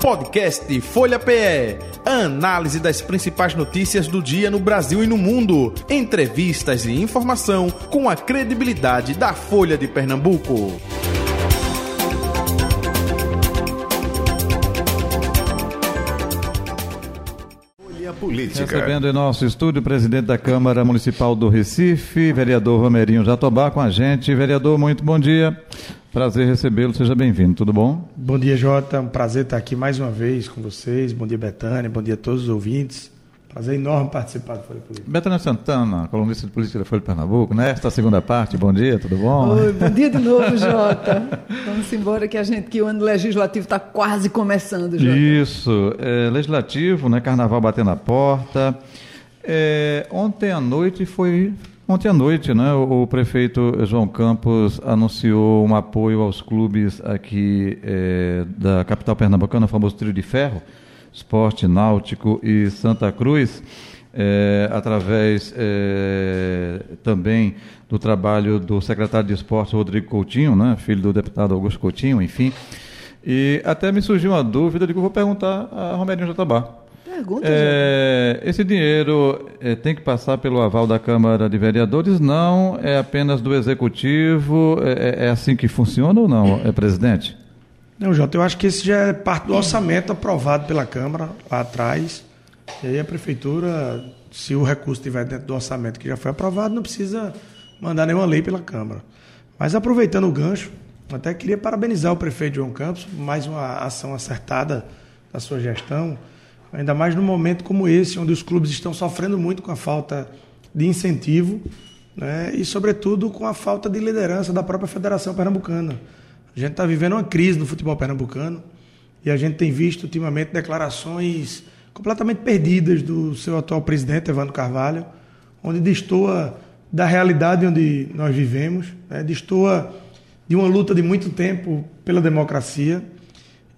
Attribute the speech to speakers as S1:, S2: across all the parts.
S1: Podcast Folha PE. Análise das principais notícias do dia no Brasil e no mundo. Entrevistas e informação com a credibilidade da Folha de Pernambuco.
S2: Política. Recebendo em nosso estúdio o presidente da Câmara Municipal do Recife, vereador Romerinho Jatobá, com a gente. Vereador, muito bom dia. Prazer recebê-lo, seja bem-vindo, tudo bom?
S3: Bom dia, Jota. Um prazer estar aqui mais uma vez com vocês. Bom dia, Betânia. Bom dia a todos os ouvintes. Prazer enorme participar do Folha Política.
S2: Betânia Santana, colunista de política da Folha de Pernambuco, nesta segunda parte, bom dia, tudo bom?
S4: Oi, bom dia de novo, Jota. Vamos embora que a gente, que o ano legislativo está quase começando, Jota.
S2: Isso, é, legislativo, né, carnaval batendo a porta. É, ontem à noite foi, ontem à noite, né, o, prefeito João Campos anunciou um apoio aos clubes aqui é, da capital pernambucana, o famoso trio de ferro, Esporte Náutico e Santa Cruz, é, através é, também do trabalho do secretário de Esporte, Rodrigo Coutinho, né, filho do deputado Augusto Coutinho, enfim. E até me surgiu uma dúvida, eu vou perguntar a Romerinho Jatobá.
S4: Pergunta,
S2: é, esse dinheiro é, tem que passar pelo aval da Câmara de Vereadores? Não, é apenas do Executivo? É, é, é assim que funciona ou não, é presidente?
S3: Não, Jota, eu acho que esse já é parte do orçamento aprovado pela Câmara lá atrás. E aí a Prefeitura, se o recurso estiver dentro do orçamento que já foi aprovado, não precisa mandar nenhuma lei pela Câmara. Mas aproveitando o gancho, até queria parabenizar o prefeito João Campos por mais uma ação acertada da sua gestão, ainda mais num momento como esse, onde os clubes estão sofrendo muito com a falta de incentivo né, e, sobretudo, com a falta de liderança da própria Federação Pernambucana. A gente está vivendo uma crise no futebol pernambucano e a gente tem visto ultimamente declarações completamente perdidas do seu atual presidente, Evandro Carvalho, onde destoa da realidade onde nós vivemos, né? destoa de uma luta de muito tempo pela democracia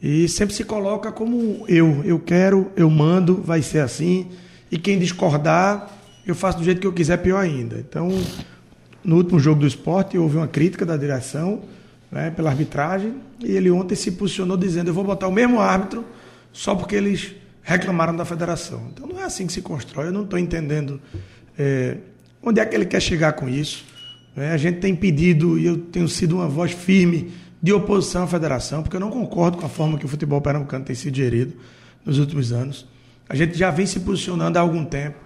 S3: e sempre se coloca como eu, eu quero, eu mando, vai ser assim, e quem discordar, eu faço do jeito que eu quiser, pior ainda. Então, no último jogo do esporte, houve uma crítica da direção, né, pela arbitragem, e ele ontem se posicionou dizendo: eu vou botar o mesmo árbitro só porque eles reclamaram da federação. Então não é assim que se constrói, eu não estou entendendo é, onde é que ele quer chegar com isso. Né? A gente tem pedido, e eu tenho sido uma voz firme de oposição à federação, porque eu não concordo com a forma que o futebol pernambucano tem sido gerido nos últimos anos. A gente já vem se posicionando há algum tempo,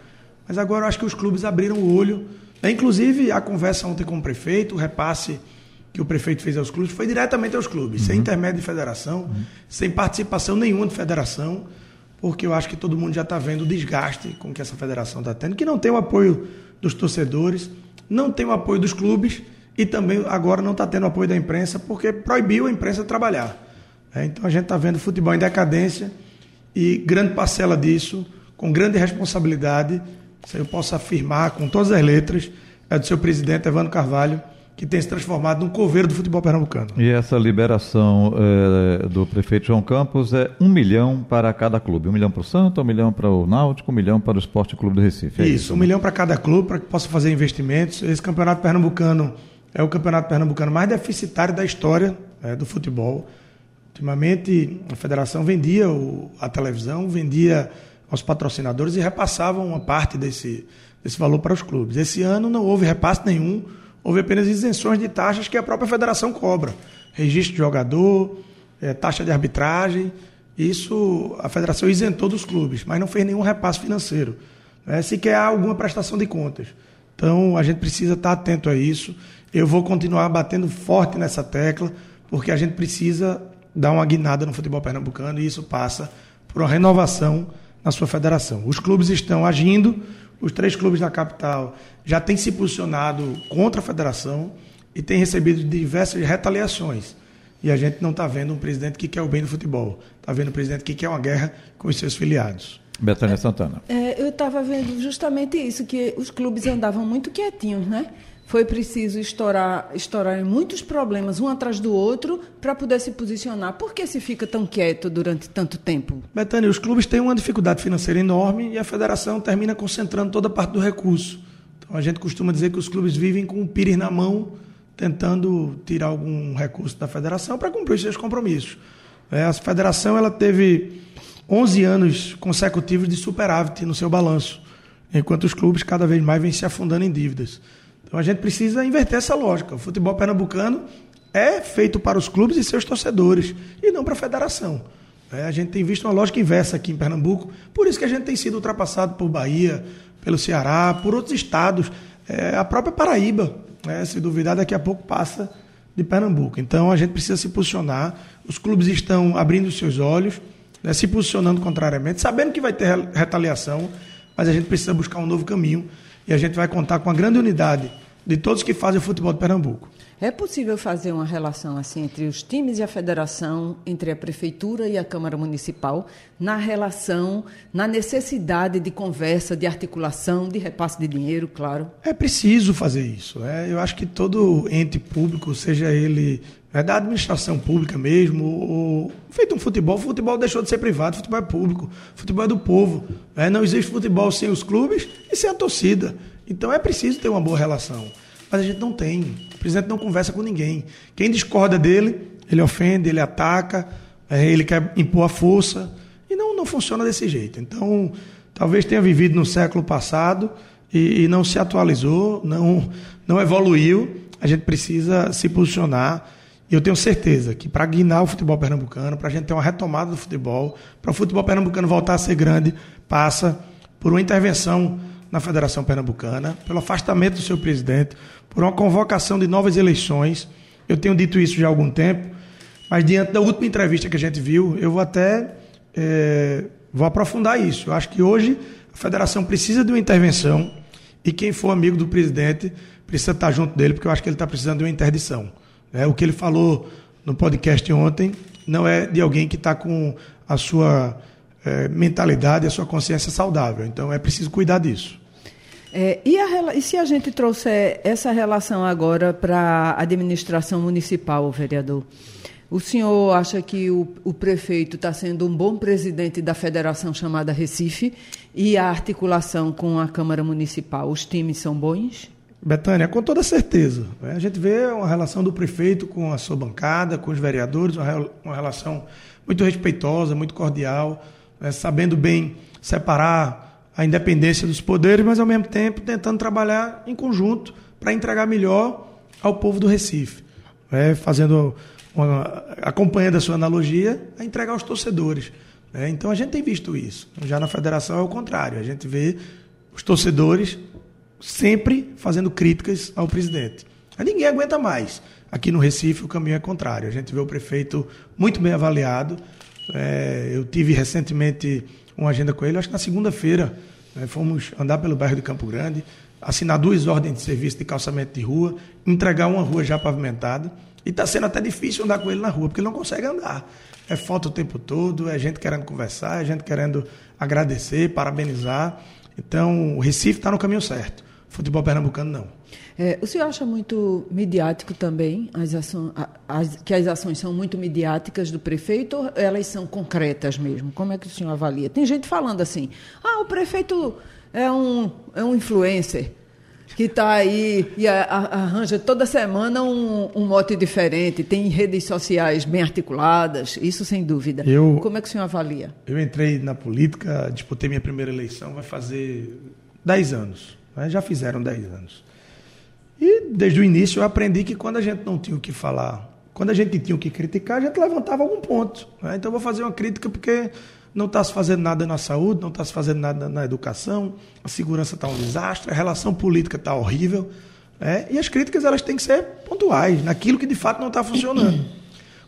S3: mas agora eu acho que os clubes abriram o olho. Né? Inclusive, a conversa ontem com o prefeito, o repasse que o prefeito fez aos clubes foi diretamente aos clubes, uhum. sem intermédio de federação, uhum. sem participação nenhuma de federação, porque eu acho que todo mundo já está vendo o desgaste com que essa federação está tendo, que não tem o apoio dos torcedores, não tem o apoio dos clubes e também agora não está tendo apoio da imprensa, porque proibiu a imprensa trabalhar. É, então a gente está vendo futebol em decadência e grande parcela disso, com grande responsabilidade, se eu posso afirmar com todas as letras, é do seu presidente Evandro Carvalho que tem se transformado num coveiro do futebol pernambucano.
S2: E essa liberação é, do prefeito João Campos é um milhão para cada clube. Um milhão para o Santo, um milhão para o Náutico, um milhão para o Esporte Clube do Recife.
S3: É isso, isso, um milhão para cada clube, para que possa fazer investimentos. Esse campeonato pernambucano é o campeonato pernambucano mais deficitário da história é, do futebol. Ultimamente, a federação vendia o, a televisão, vendia aos patrocinadores e repassava uma parte desse, desse valor para os clubes. Esse ano não houve repasse nenhum houve apenas isenções de taxas que a própria federação cobra. Registro de jogador, é, taxa de arbitragem. Isso a federação isentou dos clubes, mas não fez nenhum repasse financeiro. É, sequer há alguma prestação de contas. Então a gente precisa estar atento a isso. Eu vou continuar batendo forte nessa tecla, porque a gente precisa dar uma guinada no futebol pernambucano e isso passa por uma renovação na sua federação. Os clubes estão agindo, os três clubes da capital já têm se posicionado contra a federação e têm recebido diversas retaliações. E a gente não está vendo um presidente que quer o bem do futebol. Está vendo um presidente que quer uma guerra com os seus filiados.
S2: Betânia Santana.
S4: É, eu estava vendo justamente isso, que os clubes andavam muito quietinhos, né? Foi preciso estourar, estourar muitos problemas um atrás do outro para poder se posicionar. Por que se fica tão quieto durante tanto tempo?
S3: Betânia, os clubes têm uma dificuldade financeira enorme e a federação termina concentrando toda a parte do recurso. Então a gente costuma dizer que os clubes vivem com o pires na mão, tentando tirar algum recurso da federação para cumprir seus compromissos. É, a federação ela teve 11 anos consecutivos de superávit no seu balanço, enquanto os clubes cada vez mais vêm se afundando em dívidas. Então a gente precisa inverter essa lógica. O futebol pernambucano é feito para os clubes e seus torcedores, e não para a federação. É, a gente tem visto uma lógica inversa aqui em Pernambuco, por isso que a gente tem sido ultrapassado por Bahia, pelo Ceará, por outros estados, é, a própria Paraíba, né, se duvidar, daqui a pouco passa de Pernambuco. Então a gente precisa se posicionar, os clubes estão abrindo os seus olhos, né, se posicionando contrariamente, sabendo que vai ter retaliação, mas a gente precisa buscar um novo caminho e a gente vai contar com a grande unidade de todos que fazem o futebol de Pernambuco.
S4: É possível fazer uma relação assim entre os times e a federação, entre a prefeitura e a Câmara Municipal, na relação, na necessidade de conversa, de articulação, de repasse de dinheiro, claro?
S3: É preciso fazer isso. Né? Eu acho que todo ente público, seja ele é da administração pública mesmo, ou, feito um futebol, o futebol deixou de ser privado, o futebol é público, o futebol é do povo. Né? Não existe futebol sem os clubes e sem a torcida. Então é preciso ter uma boa relação. Mas a gente não tem. O presidente não conversa com ninguém. Quem discorda dele, ele ofende, ele ataca, é, ele quer impor a força. E não, não funciona desse jeito. Então, talvez tenha vivido no século passado e, e não se atualizou, não, não evoluiu. A gente precisa se posicionar. E eu tenho certeza que para guinar o futebol pernambucano, para a gente ter uma retomada do futebol, para o futebol pernambucano voltar a ser grande, passa por uma intervenção na Federação Pernambucana, pelo afastamento do seu presidente, por uma convocação de novas eleições. Eu tenho dito isso já há algum tempo, mas diante da última entrevista que a gente viu, eu vou até é, vou aprofundar isso. Eu acho que hoje a federação precisa de uma intervenção e quem for amigo do presidente precisa estar junto dele, porque eu acho que ele está precisando de uma interdição. É, o que ele falou no podcast ontem não é de alguém que está com a sua é, mentalidade, a sua consciência saudável. Então é preciso cuidar disso.
S4: É, e, a, e, se a gente trouxer essa relação agora para a administração municipal, vereador? O senhor acha que o, o prefeito está sendo um bom presidente da federação chamada Recife e a articulação com a Câmara Municipal, os times são bons?
S3: Betânia, com toda certeza. Né? A gente vê uma relação do prefeito com a sua bancada, com os vereadores, uma relação muito respeitosa, muito cordial, né? sabendo bem separar a independência dos poderes, mas ao mesmo tempo tentando trabalhar em conjunto para entregar melhor ao povo do Recife. É, fazendo uma, acompanhando a sua analogia, a entregar aos torcedores. É, então a gente tem visto isso. Já na federação é o contrário. A gente vê os torcedores sempre fazendo críticas ao presidente. Ninguém aguenta mais. Aqui no Recife o caminho é contrário. A gente vê o prefeito muito bem avaliado. É, eu tive recentemente uma agenda com ele, acho que na segunda-feira né, fomos andar pelo bairro de Campo Grande, assinar duas ordens de serviço de calçamento de rua, entregar uma rua já pavimentada. E está sendo até difícil andar com ele na rua, porque ele não consegue andar. É foto o tempo todo, é gente querendo conversar, é gente querendo agradecer, parabenizar. Então, o Recife está no caminho certo. Futebol pernambucano, não.
S4: É, o senhor acha muito midiático também as ações, as, que as ações são muito midiáticas do prefeito ou elas são concretas mesmo? Como é que o senhor avalia? Tem gente falando assim: ah, o prefeito é um, é um influencer que está aí e arranja toda semana um, um mote diferente, tem redes sociais bem articuladas, isso sem dúvida. Eu, Como é que o senhor avalia?
S3: Eu entrei na política, disputei minha primeira eleição, vai fazer 10 anos. Né? Já fizeram 10 anos. E desde o início eu aprendi que quando a gente não tinha o que falar, quando a gente tinha o que criticar, a gente levantava algum ponto. Né? Então eu vou fazer uma crítica porque não está se fazendo nada na saúde, não está se fazendo nada na educação, a segurança está um desastre, a relação política está horrível. Né? E as críticas elas têm que ser pontuais, naquilo que de fato não está funcionando.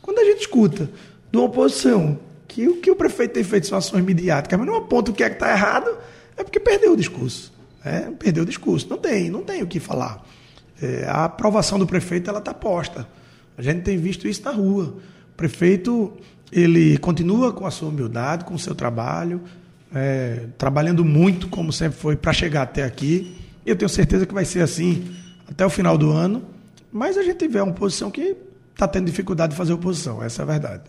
S3: Quando a gente escuta de uma oposição que o que o prefeito tem feito são ações midiáticas, mas não aponta o que é que está errado, é porque perdeu o discurso. Né? Perdeu o discurso. Não tem, não tem o que falar. É, a aprovação do prefeito ela está posta. A gente tem visto isso na rua. O prefeito ele continua com a sua humildade, com o seu trabalho, é, trabalhando muito, como sempre foi, para chegar até aqui. Eu tenho certeza que vai ser assim até o final do ano. Mas a gente vê uma oposição que está tendo dificuldade de fazer oposição, essa é a verdade.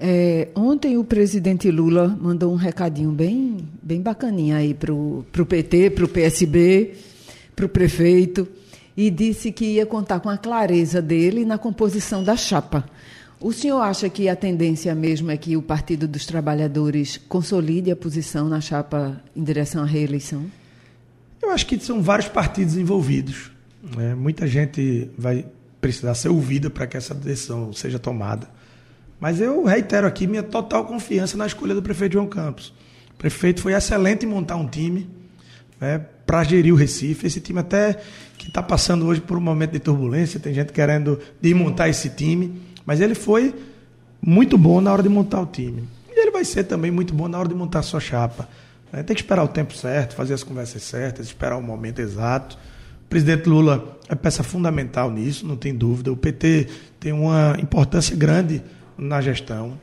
S4: É, ontem o presidente Lula mandou um recadinho bem, bem bacaninha aí para o PT, para o PSB, para o prefeito e disse que ia contar com a clareza dele na composição da chapa. O senhor acha que a tendência mesmo é que o Partido dos Trabalhadores consolide a posição na chapa em direção à reeleição?
S3: Eu acho que são vários partidos envolvidos. Né? Muita gente vai precisar ser ouvida para que essa decisão seja tomada. Mas eu reitero aqui minha total confiança na escolha do prefeito João Campos. O prefeito foi excelente em montar um time né, para gerir o Recife. Esse time até que está passando hoje por um momento de turbulência, tem gente querendo desmontar esse time, mas ele foi muito bom na hora de montar o time. E ele vai ser também muito bom na hora de montar a sua chapa. Né? Tem que esperar o tempo certo, fazer as conversas certas, esperar o momento exato. O presidente Lula é peça fundamental nisso, não tem dúvida. O PT tem uma importância grande na gestão.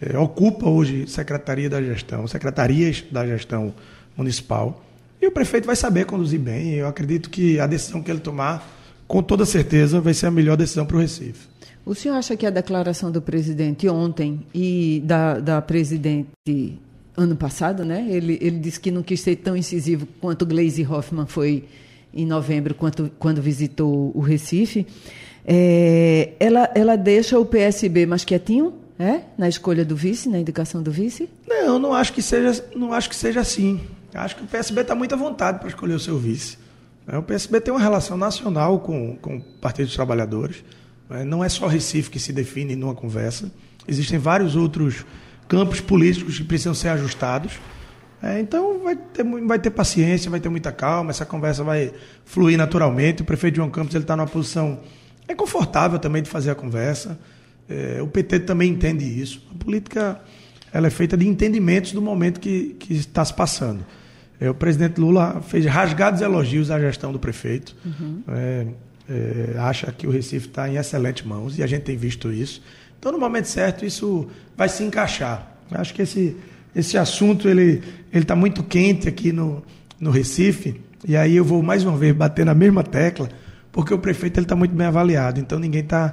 S3: É, ocupa hoje Secretaria da Gestão, secretarias da gestão municipal. E o prefeito vai saber conduzir bem. Eu acredito que a decisão que ele tomar, com toda certeza, vai ser a melhor decisão para o Recife.
S4: O senhor acha que a declaração do presidente ontem e da, da presidente ano passado, né? Ele, ele disse que não quis ser tão incisivo quanto Gleisi Hoffmann foi em novembro, quanto, quando visitou o Recife. É, ela, ela deixa o PSB mais quietinho, é? Na escolha do vice, na indicação do vice?
S3: Não, não acho que seja, não acho que seja assim. Acho que o PSB está muito à vontade para escolher o seu vice. É, o PSB tem uma relação nacional com, com o Partido dos Trabalhadores. É, não é só Recife que se define numa conversa. Existem vários outros campos políticos que precisam ser ajustados. É, então vai ter, vai ter paciência, vai ter muita calma, essa conversa vai fluir naturalmente. O prefeito João Campos está numa posição é confortável também de fazer a conversa. É, o PT também entende isso. A política ela é feita de entendimentos do momento que, que está se passando. É, o presidente Lula fez rasgados elogios à gestão do prefeito. Uhum. É, é, acha que o Recife está em excelentes mãos e a gente tem visto isso. Então, no momento certo, isso vai se encaixar. Acho que esse, esse assunto ele está muito quente aqui no, no Recife. E aí eu vou mais uma vez bater na mesma tecla, porque o prefeito está muito bem avaliado. Então, ninguém está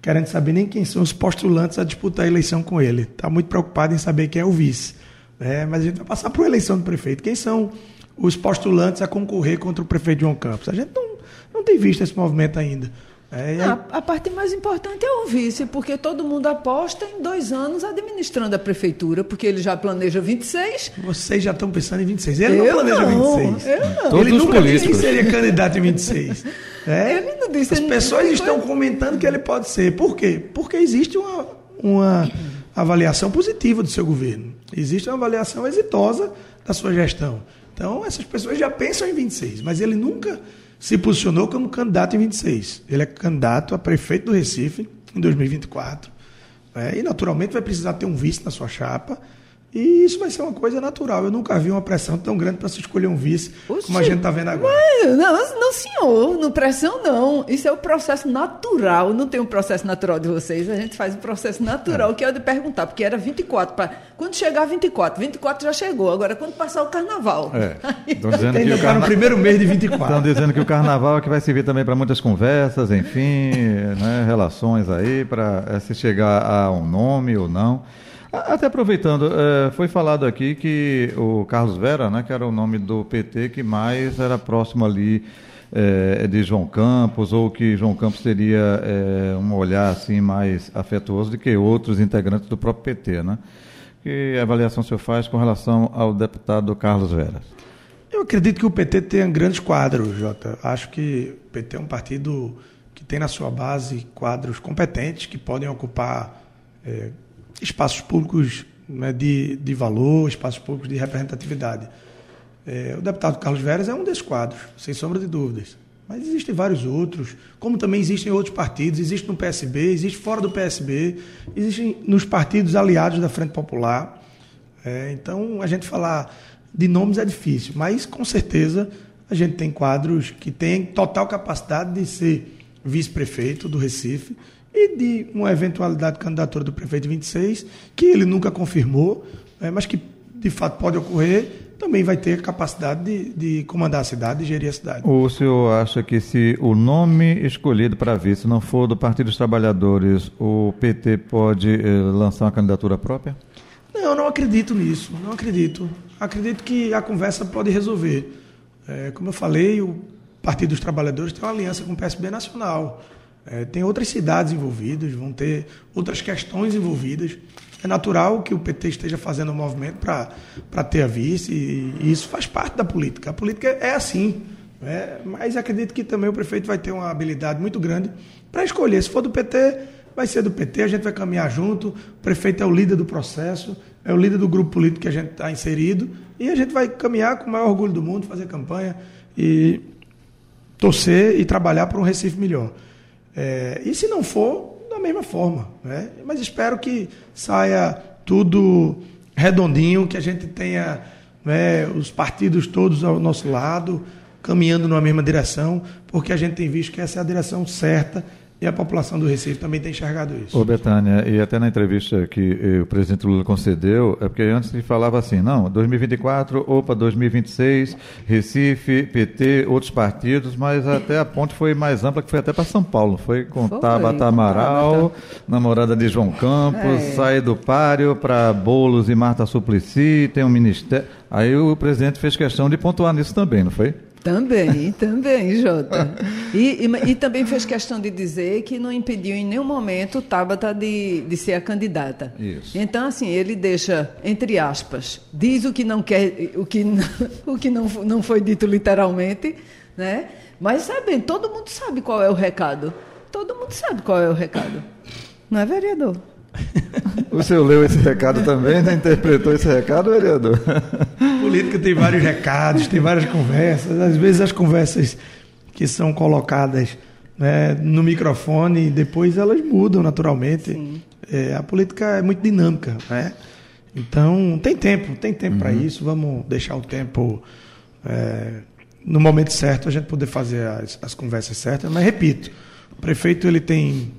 S3: querendo saber nem quem são os postulantes a disputar a eleição com ele. Está muito preocupado em saber quem é o vice. É, mas a gente vai passar por eleição do prefeito. Quem são os postulantes a concorrer contra o prefeito João Campos? A gente não, não tem visto esse movimento ainda.
S4: É, a, a, parte mais importante é o vice, porque todo mundo aposta em dois anos administrando a prefeitura, porque ele já planeja 26.
S3: Vocês já estão pensando em 26. Ele eu não planeja não, 26.
S4: Eu não.
S3: Todos ele nunca disse que seria candidato em 26.
S4: É? Ele não disse.
S3: As pessoas estão comentando que ele pode ser. Por quê? Porque existe uma, uma avaliação positiva do seu governo. Existe uma avaliação exitosa da sua gestão. Então, essas pessoas já pensam em 26, mas ele nunca se posicionou como candidato em 26. Ele é candidato a prefeito do Recife em 2024. Né? E, naturalmente, vai precisar ter um vice na sua chapa. E isso vai ser uma coisa natural. Eu nunca vi uma pressão tão grande para se escolher um vice, Oxi, como a gente está vendo agora.
S4: Mas, não, não, senhor, não pressão não. Isso é o processo natural. Não tem um processo natural de vocês. A gente faz um processo natural, é. que é o de perguntar, porque era 24. Pra... Quando chegar 24, 24 já chegou. Agora, quando passar o carnaval.
S2: É. Estão dizendo que o
S3: carna... no primeiro mês de 24.
S2: Estão dizendo que o carnaval é que vai servir também para muitas conversas, enfim, né, relações aí, para é, se chegar a um nome ou não. Até aproveitando, é, foi falado aqui que o Carlos Vera, né, que era o nome do PT que mais era próximo ali é, de João Campos, ou que João Campos teria é, um olhar assim mais afetuoso do que outros integrantes do próprio PT, né? Que avaliação o senhor faz com relação ao deputado Carlos Vera?
S3: Eu acredito que o PT tem grandes quadros, Jota. Acho que o PT é um partido que tem na sua base quadros competentes que podem ocupar é, espaços públicos né, de, de valor, espaços públicos de representatividade. É, o deputado Carlos Veras é um desses quadros, sem sombra de dúvidas. Mas existem vários outros, como também existem outros partidos, existe no PSB, existe fora do PSB, existem nos partidos aliados da Frente Popular. É, então, a gente falar de nomes é difícil, mas com certeza a gente tem quadros que têm total capacidade de ser vice-prefeito do Recife e de uma eventualidade de candidatura do prefeito 26, que ele nunca confirmou, é, mas que de fato pode ocorrer, também vai ter capacidade de, de, comandar a cidade e gerir a cidade.
S2: O senhor acha que se o nome escolhido para vice não for do Partido dos Trabalhadores, o PT pode eh, lançar uma candidatura própria?
S3: Não, não acredito nisso, não acredito. Acredito que a conversa pode resolver. É, como eu falei, o Partido dos Trabalhadores tem uma aliança com o PSB Nacional. É, tem outras cidades envolvidas, vão ter outras questões envolvidas. É natural que o PT esteja fazendo um movimento para ter a vice, e, e, isso faz parte da política. A política é assim. Né? Mas acredito que também o prefeito vai ter uma habilidade muito grande para escolher. Se for do PT, vai ser do PT, a gente vai caminhar junto. O prefeito é o líder do processo, é o líder do grupo político que a gente está inserido, e a gente vai caminhar com o maior orgulho do mundo, fazer campanha e torcer e trabalhar para um Recife melhor. É, e se não for, da mesma forma. Né? Mas espero que saia tudo redondinho, que a gente tenha né, os partidos todos ao nosso lado, caminhando numa mesma direção, porque a gente tem visto que essa é a direção certa e a população do Recife também tem enxergado isso.
S2: Ô, Betânia, e até na entrevista que eh, o presidente Lula concedeu, é porque antes ele falava assim, não, 2024, opa, 2026, Recife, PT, outros partidos, mas até a ponte foi mais ampla, que foi até para São Paulo. Foi com foi, Tabata Amaral, namorada de João Campos, é. sai do páreo para Bolos e Marta Suplicy, tem um ministério. Aí o presidente fez questão de pontuar nisso também, não foi?
S4: Também, também, Jota. E, e, e, também fez questão de dizer que não impediu em nenhum momento Tabata de, de ser a candidata. Isso. Então, assim, ele deixa, entre aspas, diz o que não quer, o que, não, o que não, não foi dito literalmente, né? Mas sabem, todo mundo sabe qual é o recado. Todo mundo sabe qual é o recado. Não é, vereador?
S2: O senhor leu esse recado também, né? interpretou esse recado, vereador?
S3: Política tem vários recados, tem várias conversas. Às vezes as conversas que são colocadas né, no microfone, depois elas mudam naturalmente. É, a política é muito dinâmica, né? Então tem tempo, tem tempo uhum. para isso. Vamos deixar o tempo é, no momento certo a gente poder fazer as, as conversas certas. Mas repito, o prefeito ele tem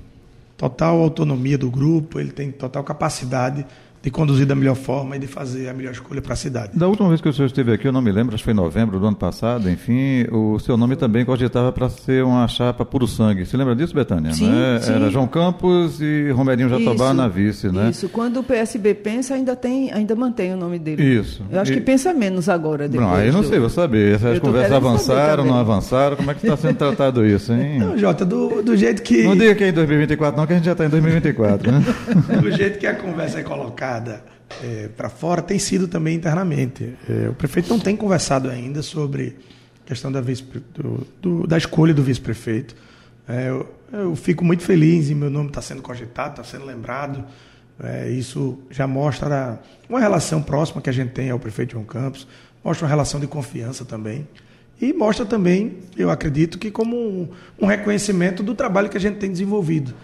S3: total autonomia do grupo, ele tem total capacidade de conduzir da melhor forma e de fazer a melhor escolha para a cidade.
S2: Da última vez que o senhor esteve aqui, eu não me lembro, acho que foi em novembro do ano passado, enfim, o seu nome também cogitava para ser uma chapa puro sangue. Você lembra disso, Betânia?
S4: Sim,
S2: né?
S4: sim.
S2: Era João Campos e Romerinho Jatobá
S4: isso,
S2: na vice, né?
S4: Isso, quando o PSB pensa, ainda tem, ainda mantém o nome dele.
S2: Isso.
S4: Eu acho e... que pensa menos agora.
S2: Não, aí não
S4: do...
S2: sei, vou saber. As conversas avançaram, não avançaram, como é que está sendo tratado isso, hein?
S3: Não, Jota, do, do jeito que...
S2: Não diga que é em 2024 não, que a gente já está em 2024, né?
S3: do jeito que a conversa é colocada é, para fora tem sido também internamente. É, o prefeito não tem conversado ainda sobre a questão da, vice, do, do, da escolha do vice-prefeito. É, eu, eu, fico muito feliz e meu nome está sendo cogitado, está sendo lembrado. É, isso já mostra uma relação próxima que a gente tem ao prefeito João Campos, mostra uma relação de confiança também. E mostra também, eu acredito, que como um, um reconhecimento do trabalho que a gente tem desenvolvido.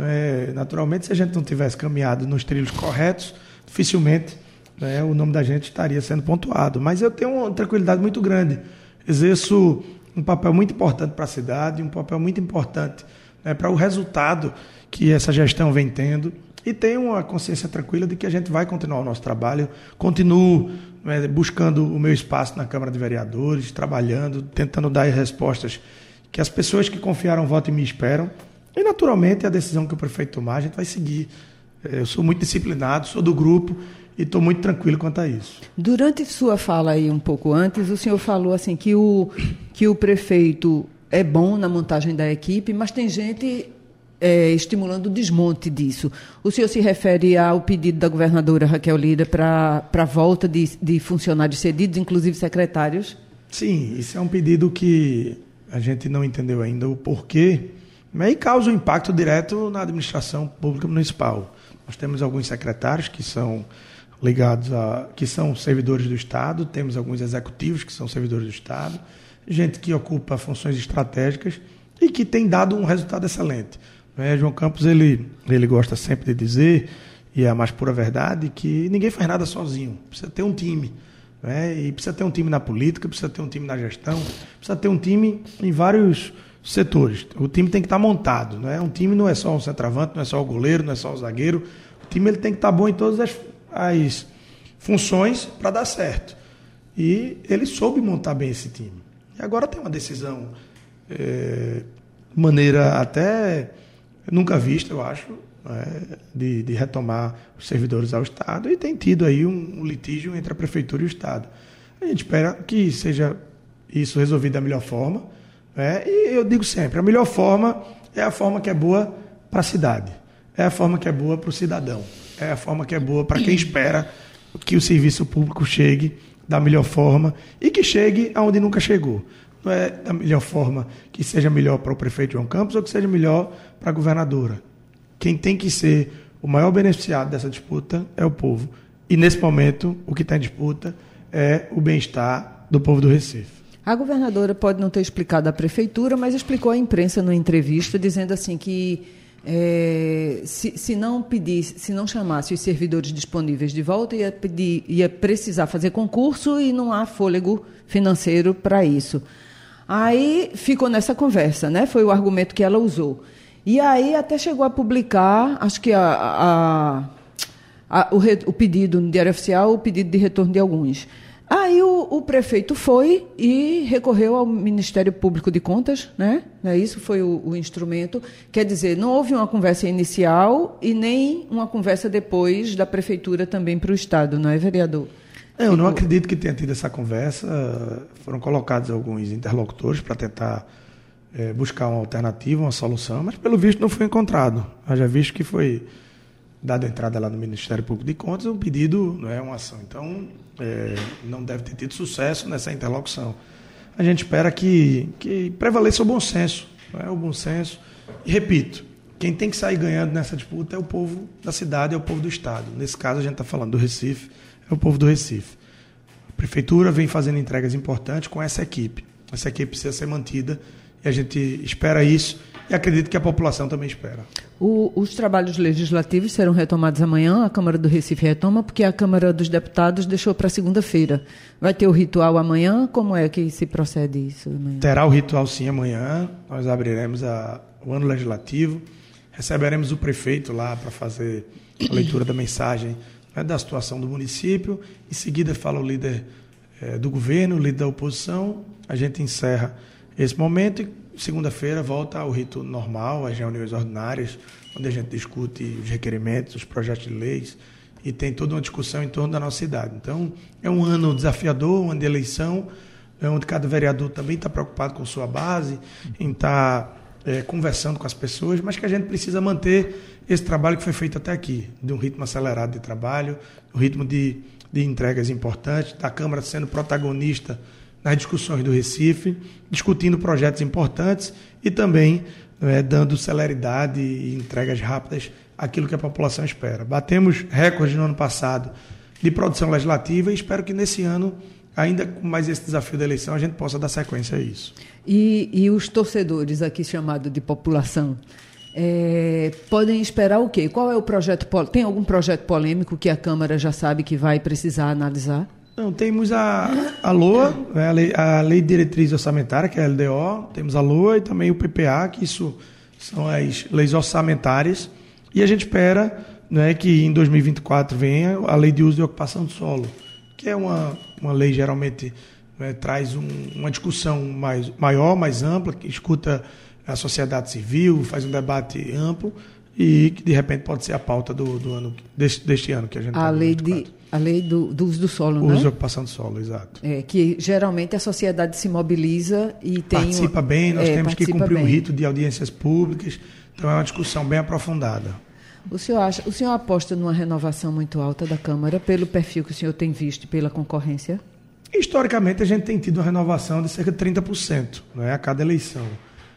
S3: É, naturalmente, se a gente não tivesse caminhado nos trilhos corretos, dificilmente né, o nome da gente estaria sendo pontuado. Mas eu tenho uma tranquilidade muito grande. Exerço um papel muito importante para a cidade, um papel muito importante né, para o resultado que essa gestão vem tendo. E tenho uma consciência tranquila de que a gente vai continuar o nosso trabalho. Continuo né, buscando o meu espaço na Câmara de Vereadores, trabalhando, tentando dar as respostas que as pessoas que confiaram voto em mim esperam. E, naturalmente, a decisão que o prefeito tomar, a gente vai seguir. Eu sou muito disciplinado, sou do grupo e estou muito tranquilo quanto a isso.
S4: Durante sua fala aí um pouco antes, o senhor falou assim que o, que o prefeito é bom na montagem da equipe, mas tem gente é, estimulando o desmonte disso. O senhor se refere ao pedido da governadora Raquel Lira para a volta de, de funcionários cedidos, inclusive secretários?
S3: Sim, isso é um pedido que a gente não entendeu ainda o porquê, mas causa um impacto direto na administração pública municipal. Nós temos alguns secretários que são ligados a que são servidores do Estado, temos alguns executivos que são servidores do Estado, gente que ocupa funções estratégicas e que tem dado um resultado excelente. É, João Campos ele, ele gosta sempre de dizer, e é a mais pura verdade, que ninguém faz nada sozinho, precisa ter um time. Né? E precisa ter um time na política, precisa ter um time na gestão, precisa ter um time em vários setores. O time tem que estar montado. Né? Um time não é só o centroavante, não é só o goleiro, não é só o zagueiro. O time ele tem que estar bom em todas as, as funções para dar certo. E ele soube montar bem esse time. E agora tem uma decisão, é, maneira até nunca vista, eu acho, é, de, de, retomar os servidores ao Estado e tem tido aí um, um litígio entre a Prefeitura e o Estado. A gente espera que seja isso resolvido da melhor forma é, e eu digo sempre, a melhor forma É a forma que é boa para a cidade, é a forma que é boa para o cidadão, é a forma que é boa para quem espera que o serviço público chegue da melhor forma e que chegue aonde nunca chegou. Não é da melhor forma que seja melhor para o prefeito João Campos ou que seja melhor para a governadora. Quem tem que ser o maior beneficiado dessa disputa é o povo. E nesse momento, o que está em disputa é o bem-estar do povo do Recife.
S4: A governadora pode não ter explicado à prefeitura, mas explicou à imprensa numa entrevista, dizendo assim que é, se, se, não pedisse, se não chamasse os servidores disponíveis de volta, ia, pedir, ia precisar fazer concurso e não há fôlego financeiro para isso. Aí ficou nessa conversa, né? Foi o argumento que ela usou. E aí até chegou a publicar, acho que a, a, a, o, re, o, pedido no Diário Oficial, o pedido de retorno de alguns. Aí o, o, prefeito foi e recorreu ao Ministério Público de Contas, né? É, isso foi o, o, instrumento. Quer dizer, não houve uma conversa inicial e nem uma conversa depois da prefeitura também para o Estado, não é, vereador?
S3: É, eu não acredito que tenha tido essa conversa. Foram colocados alguns interlocutores para tentar é, buscar uma alternativa, uma solução, mas pelo visto não foi encontrado. Já visto que foi dada entrada lá no Ministério Público de Contas, um pedido não é uma ação. Então, é, não deve ter tido sucesso nessa interlocução. A gente espera que, que prevaleça o bom senso, é? o bom senso. E repito, quem tem que sair ganhando nessa disputa é o povo da cidade, é o povo do Estado. Nesse caso, a gente está falando do Recife, é o povo do Recife. A Prefeitura vem fazendo entregas importantes com essa equipe. Essa equipe precisa ser mantida e a gente espera isso e acredito que a população também espera.
S4: O, os trabalhos legislativos serão retomados amanhã, a Câmara do Recife retoma, porque a Câmara dos Deputados deixou para segunda-feira. Vai ter o ritual amanhã? Como é que se procede isso amanhã?
S3: Terá o ritual sim amanhã. Nós abriremos a, o ano legislativo, receberemos o prefeito lá para fazer a leitura da mensagem né, da situação do município. Em seguida fala o líder é, do governo, o líder da oposição. A gente encerra esse momento e segunda-feira volta ao rito normal, às reuniões ordinárias, onde a gente discute os requerimentos, os projetos de leis e tem toda uma discussão em torno da nossa cidade. Então, é um ano desafiador, um ano de eleição, é onde cada vereador também está preocupado com sua base, em estar tá, é, conversando com as pessoas, mas que a gente precisa manter esse trabalho que foi feito até aqui, de um ritmo acelerado de trabalho, um ritmo de, de entregas importantes, da Câmara sendo protagonista nas discussões do Recife, discutindo projetos importantes e também é, dando celeridade e entregas rápidas àquilo que a população espera. Batemos recordes no ano passado de produção legislativa e espero que nesse ano, ainda com mais esse desafio da eleição, a gente possa dar sequência a isso.
S4: E, e os torcedores aqui chamados de população? É, podem esperar o quê? Qual é o projeto? Tem algum projeto polêmico que a Câmara já sabe que vai precisar analisar?
S3: Não, temos a, a LOA, né, a, lei, a Lei de Diretriz Orçamentária, que é a LDO, temos a LOA e também o PPA, que isso são as leis orçamentárias. E a gente espera né, que em 2024 venha a Lei de Uso e Ocupação do Solo, que é uma, uma lei geralmente né, traz um, uma discussão mais, maior, mais ampla, que escuta a sociedade civil, faz um debate amplo e que de repente pode ser a pauta do, do ano deste, deste ano que a gente
S4: a tá lei de a lei do, do, uso do solo,
S3: o
S4: né?
S3: Uso e ocupação do solo, exato.
S4: É, que geralmente a sociedade se mobiliza e tem
S3: participa
S4: uma,
S3: bem, nós
S4: é,
S3: temos que cumprir
S4: bem.
S3: o rito de audiências públicas, então é uma discussão bem aprofundada.
S4: O senhor acha, o senhor aposta numa renovação muito alta da Câmara pelo perfil que o senhor tem visto pela concorrência?
S3: Historicamente a gente tem tido uma renovação de cerca de 30%, não é, a cada eleição.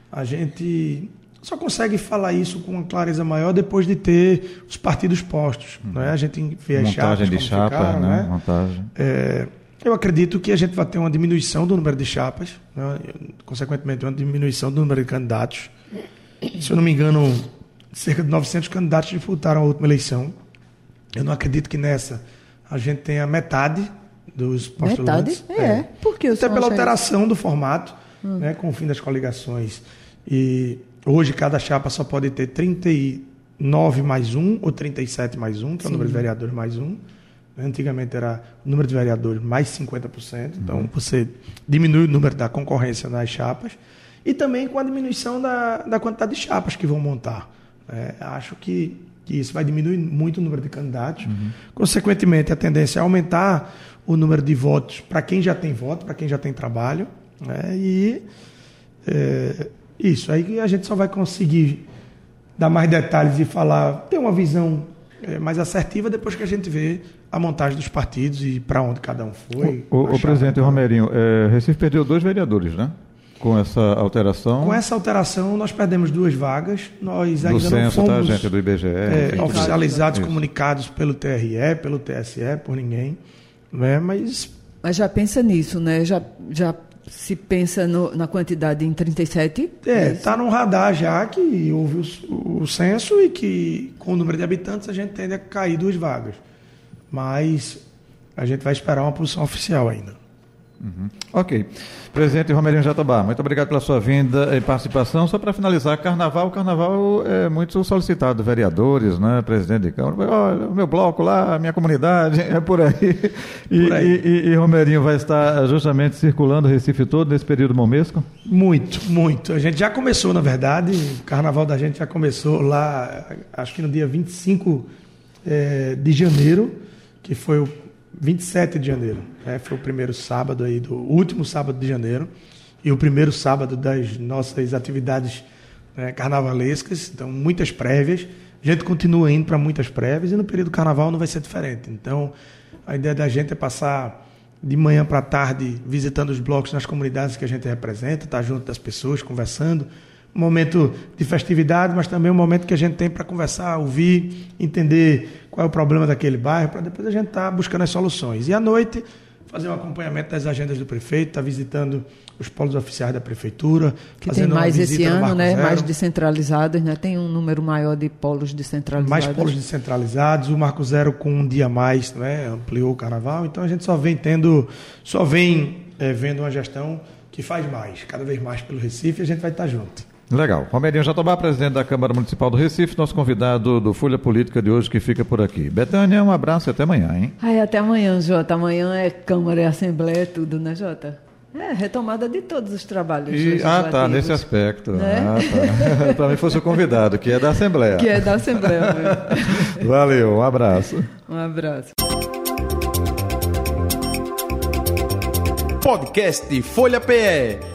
S3: A gente só consegue falar isso com uma clareza maior depois de ter os partidos postos. Uhum. Né? A gente vê as
S2: Montagem
S3: chapas.
S2: de chapas, ficaram, né?
S3: né?
S2: Montagem.
S3: É, eu acredito que a gente vai ter uma diminuição do número de chapas, né? consequentemente, uma diminuição do número de candidatos. Se eu não me engano, cerca de 900 candidatos disputaram a última eleição. Eu não acredito que nessa a gente tenha metade dos postulantes.
S4: Metade? É. é. Por que
S3: Até pela alteração isso? do formato, hum. né, com o fim das coligações. E Hoje cada chapa só pode ter 39 mais um ou 37 mais um, que Sim. é o número de vereadores mais um. Antigamente era o número de vereadores mais 50%, então uhum. você diminui o número da concorrência nas chapas. E também com a diminuição da, da quantidade de chapas que vão montar. É, acho que, que isso vai diminuir muito o número de candidatos. Uhum. Consequentemente, a tendência é aumentar o número de votos para quem já tem voto, para quem já tem trabalho. Né? E é, Isso, aí a gente só vai conseguir dar mais detalhes e falar, ter uma visão é, mais assertiva depois que a gente vê a montagem dos partidos e para onde cada um foi.
S2: O, o, presidente Romerinho, é, Recife perdeu dois vereadores, né? Com essa alteração.
S3: Com essa alteração, nós perdemos duas vagas. Nós
S2: do
S3: ainda
S2: censo,
S3: não fomos
S2: tá, gente? Do IBGE.
S3: é,
S2: enfim.
S3: oficializados,
S2: Isso.
S3: comunicados pelo TRE, pelo TSE, por ninguém. Né? Mas
S4: Mas já pensa nisso, né? Já, já se pensa no- na quantidade em 37?
S3: É, está no radar já que houve o, o censo e que com o número de habitantes a gente tende a cair duas vagas. Mas a gente vai esperar uma posição oficial ainda.
S2: Ok. Presidente Romerinho Jatobá, muito obrigado pela sua vinda e participação. Só para finalizar, carnaval, carnaval é muito solicitado, vereadores, né, presidente de Câmara. Olha, o meu bloco lá, a minha comunidade, é por aí. E,
S3: Por aí.
S2: e- e- e Romerinho vai estar justamente circulando o Recife todo nesse período momesco?
S3: Muito, muito. A gente já começou, na verdade, o carnaval da gente já começou lá, acho que no dia 25 eh, de janeiro, que foi o 27 de janeiro. né? Foi o primeiro sábado aí, do último sábado de janeiro, e o primeiro sábado das nossas atividades né, carnavalescas, então muitas prévias. A gente continua indo para muitas prévias e no período do carnaval não vai ser diferente. Então, a ideia da gente é passar de manhã para tarde visitando os blocos nas comunidades que a gente representa, estar junto das pessoas, conversando. Um momento de festividade, mas também um momento que a gente tem para conversar, ouvir, entender qual é o problema daquele bairro, para depois a gente estar buscando as soluções. E à noite, fazer um acompanhamento das agendas do prefeito, estar visitando os polos oficiais da prefeitura,
S4: Que tem
S3: fazendo uma
S4: mais
S3: visita
S4: esse
S3: no
S4: ano, né?
S3: Zero.
S4: Mais descentralizados, né? Tem um número maior de polos descentralizados.
S3: mais polos descentralizados, o Marco Zero com um dia a mais, né, ampliou o carnaval, então a gente só vem tendo, só vem eh, vendo uma gestão que faz mais, cada vez mais pelo Recife, e a gente vai estar junto.
S2: Legal. Romerinho Jatobá, presidente da Câmara Municipal do Recife, nosso convidado do Folha Política de hoje que fica por aqui. Betânia, um abraço e até amanhã, hein?
S4: Ai, até amanhã, Jota. Amanhã é Câmara, é Assembleia, é tudo, né, Jota? É, retomada de todos os trabalhos
S2: E- ah, tá, nesse aspecto.
S4: Né?
S2: Ah, tá. Para mim fosse o convidado, que é da Assembleia.
S4: Que é da Assembleia mesmo.
S2: Valeu, um abraço.
S4: Um abraço.
S1: Podcast Folha PE.